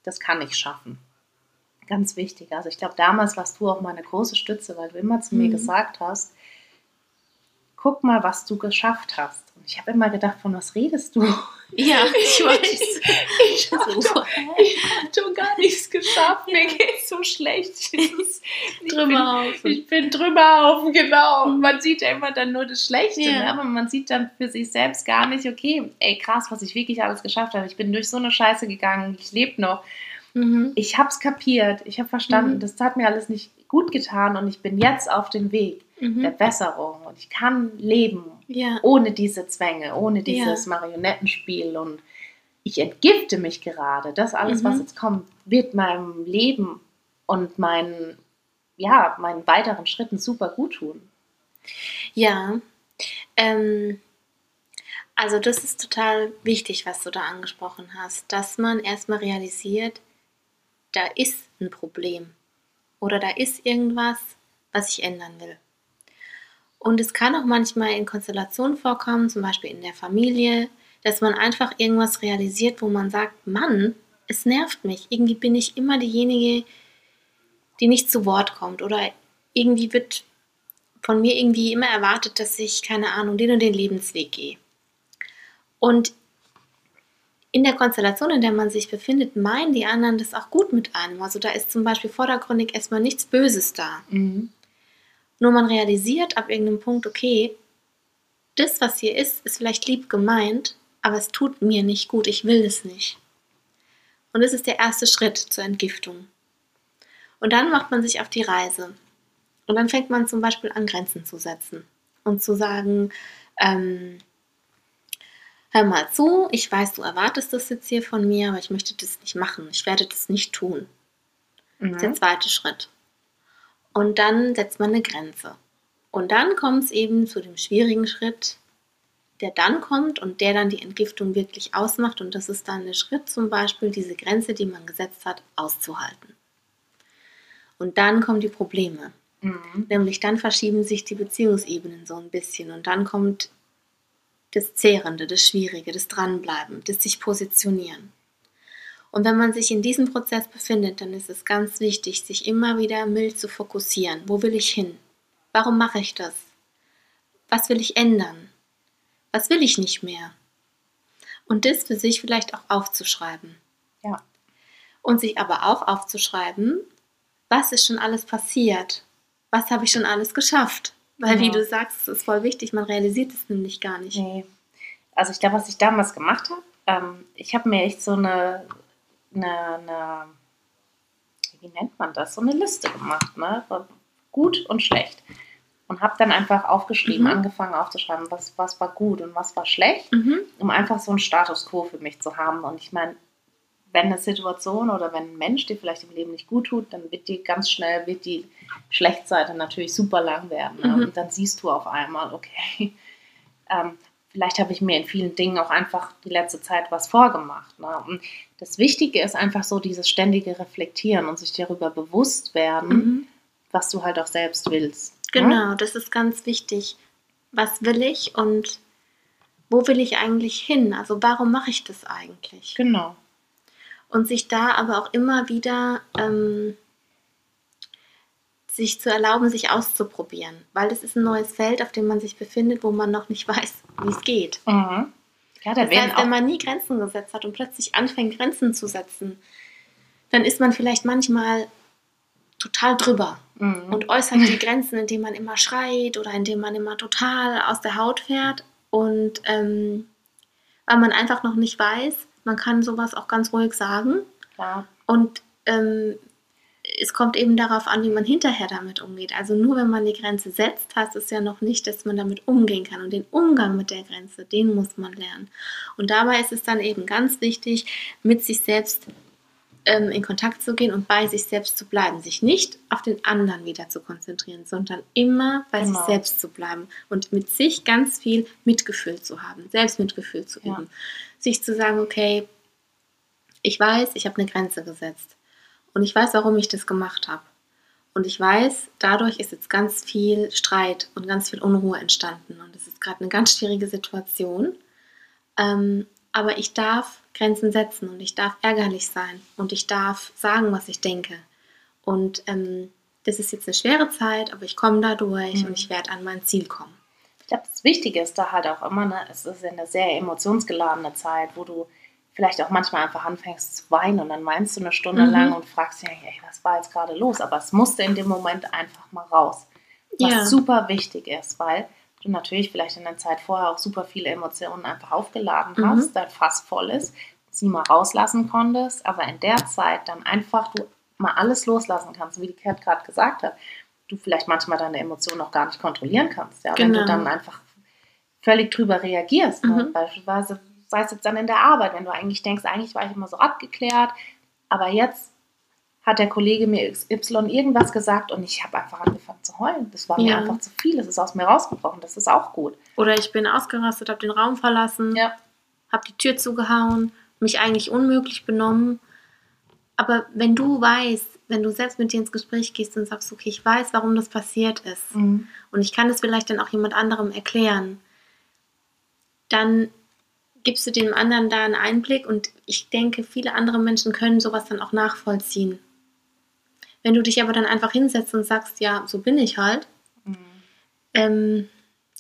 das kann ich schaffen. Ganz wichtig. Also ich glaube, damals warst du auch meine große Stütze, weil du immer zu mir Mhm. gesagt hast, guck mal, was du geschafft hast. Ich habe immer gedacht, von was redest du? Ja, ich weiß. Ich So, habe hab schon gar nichts geschafft. Mir geht's so schlecht. Ich bin- Trümmerhaufen. Ich bin Trümmerhaufen, genau. Man sieht ja immer dann nur das Schlechte, Ja. ne? aber man sieht dann für sich selbst gar nicht, okay, ey krass, was ich wirklich alles geschafft habe. Ich bin durch so eine Scheiße gegangen, ich lebe noch. Mhm. Ich habe es kapiert, ich habe verstanden, Mhm. das hat mir alles nicht gut getan und ich bin jetzt auf dem Weg der Mhm. Besserung und ich kann leben Ja. ohne diese Zwänge, ohne Ja. dieses Marionettenspiel und ich entgifte mich gerade. Das alles, Mhm. was jetzt kommt, wird meinem Leben und meinen, ja, meinen weiteren Schritten super gut tun. Ja. Ähm, also das ist total wichtig, was du da angesprochen hast, dass man erstmal realisiert, da ist ein Problem oder da ist irgendwas, was ich ändern will. Und es kann auch manchmal in Konstellationen vorkommen, zum Beispiel in der Familie, dass man einfach irgendwas realisiert, wo man sagt, Mann, es nervt mich. Irgendwie bin ich immer diejenige, die nicht zu Wort kommt. Oder irgendwie wird von mir irgendwie immer erwartet, dass ich, keine Ahnung, den und den Lebensweg gehe. Und in der Konstellation, in der man sich befindet, meinen die anderen das auch gut mit einem. Also da ist zum Beispiel vordergründig erstmal nichts Böses da. Mhm. Nur man realisiert ab irgendeinem Punkt, okay, das, was hier ist, ist vielleicht lieb gemeint, aber es tut mir nicht gut, ich will es nicht. Und das ist der erste Schritt zur Entgiftung. Und dann macht man sich auf die Reise. Und dann fängt man zum Beispiel an, Grenzen zu setzen und zu sagen, ähm, hör mal zu, ich weiß, du erwartest das jetzt hier von mir, aber ich möchte das nicht machen. Ich werde das nicht tun. Das ist der Mhm. zweite Schritt. Und dann setzt man eine Grenze. Und dann kommt es eben zu dem schwierigen Schritt, der dann kommt und der dann die Entgiftung wirklich ausmacht. Und das ist dann der Schritt zum Beispiel, diese Grenze, die man gesetzt hat, auszuhalten. Und dann kommen die Probleme. Mhm. Nämlich dann verschieben sich die Beziehungsebenen so ein bisschen und dann kommt das Zehrende, das Schwierige, das Dranbleiben, das sich positionieren. Und wenn man sich in diesem Prozess befindet, dann ist es ganz wichtig, sich immer wieder mild zu fokussieren. Wo will ich hin? Warum mache ich das? Was will ich ändern? Was will ich nicht mehr? Und das für sich vielleicht auch aufzuschreiben. Ja. Und sich aber auch aufzuschreiben, was ist schon alles passiert? Was habe ich schon alles geschafft? Weil, wie Ja. du sagst, es ist voll wichtig, man realisiert es nämlich gar nicht. Nee. Also ich glaube, was ich damals gemacht habe, ähm, ich habe mir echt so eine, eine, eine, wie nennt man das, so eine Liste gemacht, ne? Gut und schlecht. Und habe dann einfach aufgeschrieben, Mhm. angefangen aufzuschreiben, was, was war gut und was war schlecht, Mhm. um einfach so einen Status quo für mich zu haben. Und ich meine, wenn eine Situation oder wenn ein Mensch dir vielleicht im Leben nicht gut tut, dann wird die ganz schnell, wird die Schlechtseite natürlich super lang werden. Ne? Mhm. Und dann siehst du auf einmal, okay, ähm, vielleicht habe ich mir in vielen Dingen auch einfach die letzte Zeit was vorgemacht. Ne? Und das Wichtige ist einfach so dieses ständige Reflektieren und sich darüber bewusst werden, Mhm. was du halt auch selbst willst. Ne? Genau, das ist ganz wichtig. Was will ich und wo will ich eigentlich hin? Also warum mache ich das eigentlich? Genau. Und sich da aber auch immer wieder ähm, sich zu erlauben, sich auszuprobieren. Weil das ist ein neues Feld, auf dem man sich befindet, wo man noch nicht weiß, wie es geht. Mhm. Ja, da Das heißt, wenn man nie Grenzen gesetzt hat und plötzlich anfängt, Grenzen zu setzen, dann ist man vielleicht manchmal total drüber Mhm. und äußert die Grenzen, indem man immer schreit oder indem man immer total aus der Haut fährt. Und ähm, weil man einfach noch nicht weiß, man kann sowas auch ganz ruhig sagen. Klar. Und ähm, es kommt eben darauf an, wie man hinterher damit umgeht. Also nur wenn man die Grenze setzt, heißt es ja noch nicht, dass man damit umgehen kann. Und den Umgang mit der Grenze, den muss man lernen. Und dabei ist es dann eben ganz wichtig, mit sich selbst ähm, in Kontakt zu gehen und bei sich selbst zu bleiben. Sich nicht auf den anderen wieder zu konzentrieren, sondern immer bei Genau. sich selbst zu bleiben und mit sich ganz viel Mitgefühl zu haben, Selbstmitgefühl zu Ja. üben. Sich zu sagen, okay, ich weiß, ich habe eine Grenze gesetzt. Und ich weiß, warum ich das gemacht habe. Und ich weiß, dadurch ist jetzt ganz viel Streit und ganz viel Unruhe entstanden. Und es ist gerade eine ganz schwierige Situation. Ähm, aber ich darf Grenzen setzen und ich darf ärgerlich sein und ich darf sagen, was ich denke. Und ähm, das ist jetzt eine schwere Zeit, aber ich komme da durch Mhm. und ich werde an mein Ziel kommen. Ich glaube, das Wichtige ist da halt auch immer, ne, es ist eine sehr emotionsgeladene Zeit, wo du vielleicht auch manchmal einfach anfängst zu weinen und dann weinst du eine Stunde Mhm. lang und fragst dich, ey, was war jetzt gerade los? Aber es musste in dem Moment einfach mal raus. Was Ja. super wichtig ist, weil du natürlich vielleicht in der Zeit vorher auch super viele Emotionen einfach aufgeladen Mhm. hast, dein Fass voll ist, sie mal rauslassen konntest, aber in der Zeit dann einfach du mal alles loslassen kannst, wie die Kat gerade gesagt hat, du vielleicht manchmal deine Emotionen auch gar nicht kontrollieren kannst. Ja? Wenn du Genau. dann einfach völlig drüber reagierst, ne? Mhm. beispielsweise sei es jetzt dann in der Arbeit, wenn du eigentlich denkst, eigentlich war ich immer so abgeklärt, aber jetzt hat der Kollege mir XY irgendwas gesagt und ich habe einfach angefangen zu heulen. Das war mir Ja. einfach zu viel, es ist aus mir rausgebrochen, das ist auch gut. Oder ich bin ausgerastet, habe den Raum verlassen, Ja. habe die Tür zugehauen, mich eigentlich unmöglich benommen. Aber wenn du weißt, wenn du selbst mit dir ins Gespräch gehst und sagst, okay, ich weiß, warum das passiert ist und ich kann es vielleicht dann auch jemand anderem erklären, dann gibst du dem anderen da einen Einblick und ich denke, viele andere Menschen können sowas dann auch nachvollziehen. Wenn du dich aber dann einfach hinsetzt und sagst, ja, so bin ich halt, Mhm. ähm,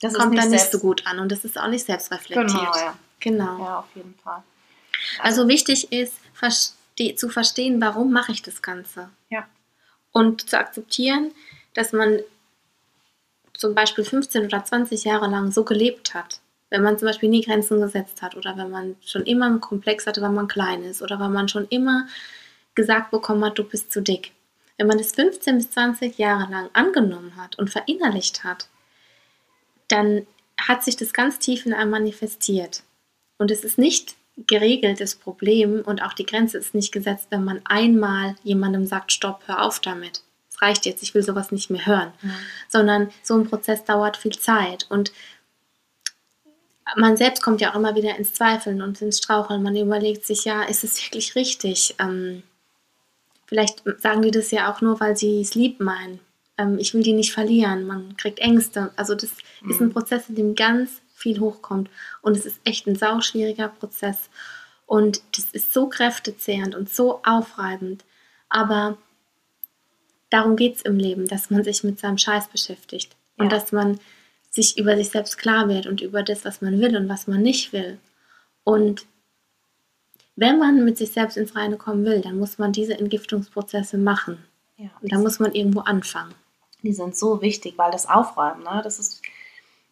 Das kommt dann nicht so gut an und das ist auch nicht selbstreflektiert. Genau, ja. Genau. ja, auf jeden Fall. Also wichtig ist, verste zu verstehen, warum mache ich das Ganze. Ja. Und zu akzeptieren, dass man zum Beispiel 15 oder 20 Jahre lang so gelebt hat. Wenn man zum Beispiel nie Grenzen gesetzt hat oder wenn man schon immer einen Komplex hatte, weil man klein ist oder weil man schon immer gesagt bekommen hat, du bist zu dick. Wenn man das 15 bis 20 Jahre lang angenommen hat und verinnerlicht hat, dann hat sich das ganz tief in einem manifestiert. Und es ist nicht geregelt, das Problem und auch die Grenze ist nicht gesetzt, wenn man einmal jemandem sagt, stopp, hör auf damit. Es reicht jetzt, ich will sowas nicht mehr hören. Mhm. Sondern so ein Prozess dauert viel Zeit und man selbst kommt ja auch immer wieder ins Zweifeln und ins Straucheln. Man überlegt sich, ja, ist es wirklich richtig? Ähm, vielleicht sagen die das ja auch nur, weil sie es lieb meinen. Ähm, ich will die nicht verlieren. Man kriegt Ängste. Also das ist ein Mhm. Prozess, in dem ganz viel hochkommt. Und es ist echt ein sauschwieriger Prozess. Und das ist so kräftezehrend und so aufreibend. Aber darum geht es im Leben, dass man sich mit seinem Scheiß beschäftigt. Und Ja. dass man sich über sich selbst klar wird und über das, was man will und was man nicht will. Und wenn man mit sich selbst ins Reine kommen will, dann muss man diese Entgiftungsprozesse machen. Ja. Und da muss man irgendwo anfangen. Die sind so wichtig, weil das Aufräumen, ne, das ist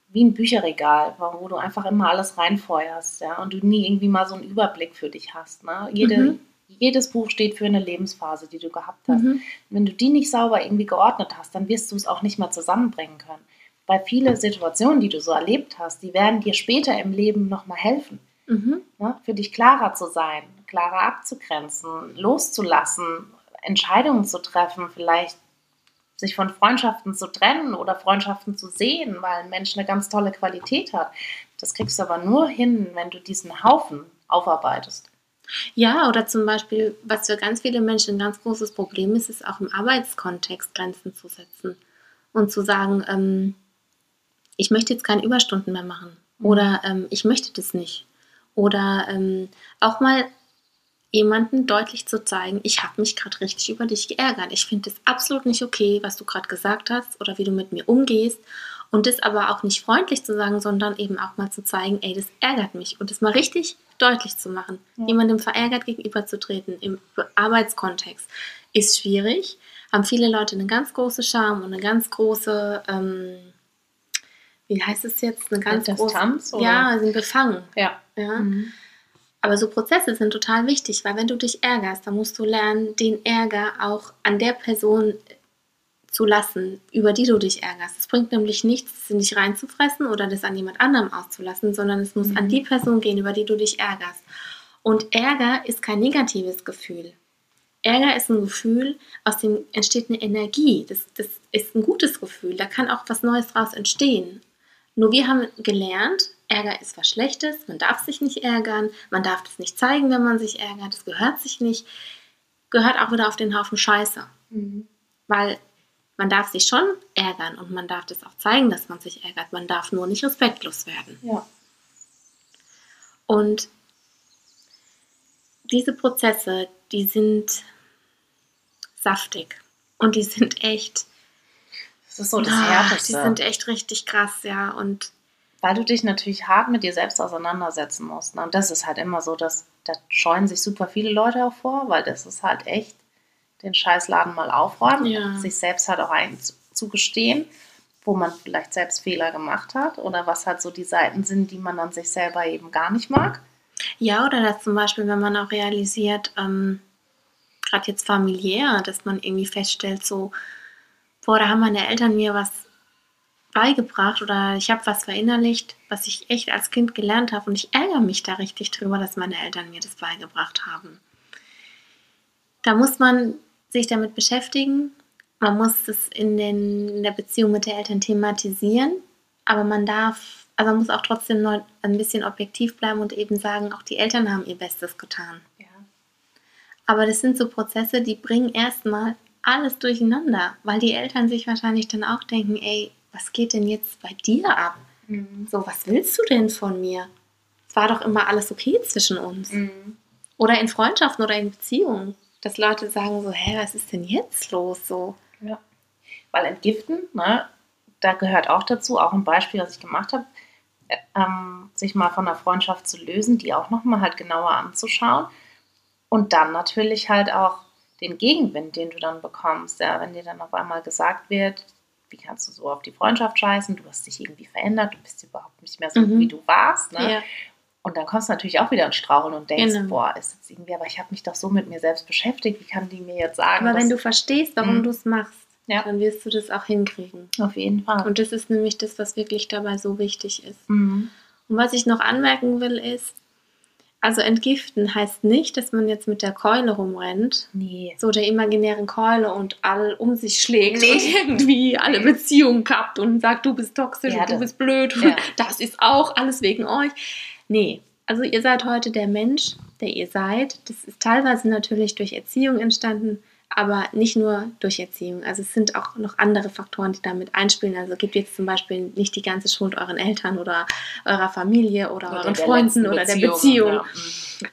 wie ein Bücherregal, wo du einfach immer alles reinfeuerst, ja, und du nie irgendwie mal so einen Überblick für dich hast. Ne? Jede, Mhm. Jedes Buch steht für eine Lebensphase, die du gehabt hast. Mhm. Wenn du die nicht sauber irgendwie geordnet hast, dann wirst du es auch nicht mehr zusammenbringen können. Weil viele Situationen, die du so erlebt hast, die werden dir später im Leben nochmal helfen. Mhm. Ne? Für dich klarer zu sein, klarer abzugrenzen, loszulassen, Entscheidungen zu treffen, vielleicht sich von Freundschaften zu trennen oder Freundschaften zu sehen, weil ein Mensch eine ganz tolle Qualität hat. Das kriegst du aber nur hin, wenn du diesen Haufen aufarbeitest. Ja, oder zum Beispiel, was für ganz viele Menschen ein ganz großes Problem ist, ist auch im Arbeitskontext Grenzen zu setzen und zu sagen, ähm, ich möchte jetzt keine Überstunden mehr machen oder ähm, ich möchte das nicht. Oder ähm, auch mal jemanden deutlich zu zeigen, ich habe mich gerade richtig über dich geärgert. Ich finde es absolut nicht okay, was du gerade gesagt hast oder wie du mit mir umgehst. Und das aber auch nicht freundlich zu sagen, sondern eben auch mal zu zeigen, ey, das ärgert mich. Und das mal richtig deutlich zu machen. Ja. Jemandem verärgert gegenüberzutreten im Arbeitskontext ist schwierig. Haben viele Leute eine ganz große Scham und eine ganz große, ähm, wie heißt es jetzt? Eine ganz große, oder? ja, sind befangen. Ja. Ja. Mhm. Aber so Prozesse sind total wichtig, weil wenn du dich ärgerst, dann musst du lernen, den Ärger auch an der Person zu lassen, über die du dich ärgerst. Es bringt nämlich nichts, es nicht reinzufressen oder das an jemand anderem auszulassen, sondern es muss Mhm. an die Person gehen, über die du dich ärgerst. Und Ärger ist kein negatives Gefühl. Ärger ist ein Gefühl, aus dem entsteht eine Energie. Das, das ist ein gutes Gefühl. Da kann auch was Neues draus entstehen. Nur wir haben gelernt, Ärger ist was Schlechtes, man darf sich nicht ärgern, man darf das nicht zeigen, wenn man sich ärgert, das gehört sich nicht, gehört auch wieder auf den Haufen Scheiße. Mhm. Weil man darf sich schon ärgern und man darf das auch zeigen, dass man sich ärgert, man darf nur nicht respektlos werden. Ja. Und diese Prozesse, die sind saftig und die sind echt, Das ist so das Ah, Härteste. die sind echt richtig krass, ja. Und weil du dich natürlich hart mit dir selbst auseinandersetzen musst. Ne? Und das ist halt immer so, dass da scheuen sich super viele Leute auch vor, weil das ist halt echt den Scheißladen mal aufräumen, Ja. sich selbst halt auch einzugestehen, wo man vielleicht selbst Fehler gemacht hat oder was halt so die Seiten sind, die man an sich selber eben gar nicht mag. ja, oder dass zum Beispiel, wenn man auch realisiert, ähm, gerade jetzt familiär, dass man irgendwie feststellt, so, boah, da haben meine Eltern mir was beigebracht oder ich habe was verinnerlicht, was ich echt als Kind gelernt habe und ich ärgere mich da richtig drüber, dass meine Eltern mir das beigebracht haben. Da muss man sich damit beschäftigen, man muss es in, den, in der Beziehung mit den Eltern thematisieren, aber man darf, also man muss auch trotzdem noch ein bisschen objektiv bleiben und eben sagen, auch die Eltern haben ihr Bestes getan. Ja. Aber das sind so Prozesse, die bringen erstmal alles durcheinander, weil die Eltern sich wahrscheinlich dann auch denken, ey, was geht denn jetzt bei dir ab? Mhm. So, was willst du denn von mir? war doch immer alles okay zwischen uns. Mhm. Oder in Freundschaften oder in Beziehungen. Dass Leute sagen so, hä, was ist denn jetzt los so? Weil entgiften, ne, da gehört auch dazu, auch ein Beispiel, was ich gemacht habe, äh, ähm, sich mal von einer Freundschaft zu lösen, die auch nochmal halt genauer anzuschauen. Und dann natürlich halt auch den Gegenwind, den du dann bekommst. Ja, wenn dir dann auf einmal gesagt wird, wie kannst du so auf die Freundschaft scheißen, du hast dich irgendwie verändert, du bist überhaupt nicht mehr so, Mhm. wie du warst. Ne? Ja. Und dann kommst du natürlich auch wieder ins Straucheln und denkst, Genau. boah, ist jetzt irgendwie, aber ich habe mich doch so mit mir selbst beschäftigt, wie kann die mir jetzt sagen? Aber wenn du verstehst, warum Mhm. du es machst, Ja. dann wirst du das auch hinkriegen. auf jeden Fall. Und das ist nämlich das, was wirklich dabei so wichtig ist. Mhm. Und was ich noch anmerken will, ist, also entgiften heißt nicht, dass man jetzt mit der Keule rumrennt, Nee. so der imaginären Keule und all um sich schlägt Nee. und irgendwie alle Beziehungen kappt und sagt, du bist toxisch Ja, und du bist blöd, Ja. das ist auch alles wegen euch. Nee, also ihr seid heute der Mensch, der ihr seid. Das ist teilweise natürlich durch Erziehung entstanden, aber nicht nur durch Erziehung. Also es sind auch noch andere Faktoren, die damit einspielen. Also gebt jetzt zum Beispiel nicht die ganze Schuld euren Eltern oder eurer Familie oder, Oder euren Freunden oder der Beziehung, ja.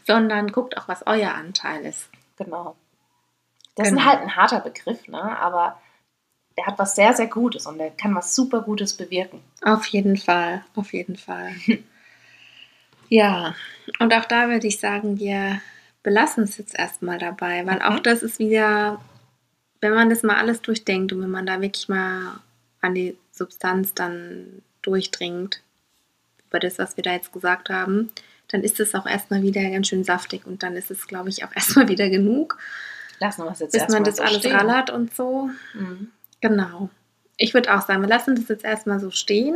Sondern guckt auch, was euer Anteil ist. Genau. Das Genau. ist halt ein harter Begriff, ne? aber der hat was sehr, sehr Gutes und der kann was super Gutes bewirken. Auf jeden Fall, auf jeden Fall. ja, und auch da würde ich sagen, wir belassen es jetzt erstmal dabei, weil Mhm. auch das ist wieder, wenn man das mal alles durchdenkt und wenn man da wirklich mal an die Substanz dann durchdringt, über das, was wir da jetzt gesagt haben, dann ist es auch erstmal wieder ganz schön saftig und dann ist es, glaube ich, auch erstmal wieder genug, Lassen wir es jetzt bis erstmal man das so alles stehen. rallert und so. Mhm. Genau. Ich würde auch sagen, wir lassen das jetzt erstmal so stehen.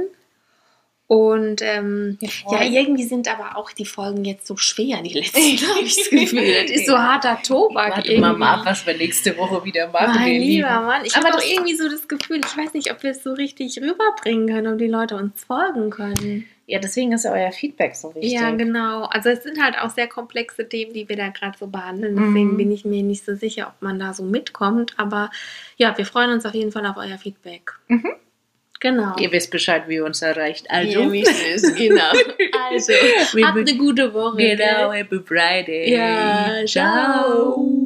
Und ähm, ja, irgendwie sind aber auch die Folgen jetzt so schwer, die letzten, habe ich das Gefühl. Das ist so harter Tobak Warte irgendwie. mal, mal ab, was wir nächste Woche wieder machen. mein lieber Lieben. Mann, ich habe das- irgendwie so das Gefühl, ich weiß nicht, ob wir es so richtig rüberbringen können, ob die Leute uns folgen können. Ja, deswegen ist ja euer Feedback so wichtig. Ja, genau. Also es sind halt auch sehr komplexe Themen, die wir da gerade so behandeln. Deswegen Mhm. bin ich mir nicht so sicher, ob man da so mitkommt. Aber ja, wir freuen uns auf jeden Fall auf euer Feedback. Mhm. Genau. Ihr wisst Bescheid, wie ihr uns erreicht. Ihr Also, wisst es, genau. Also, Wir habt eine gute Woche. genau? Happy Friday. Ja, ciao.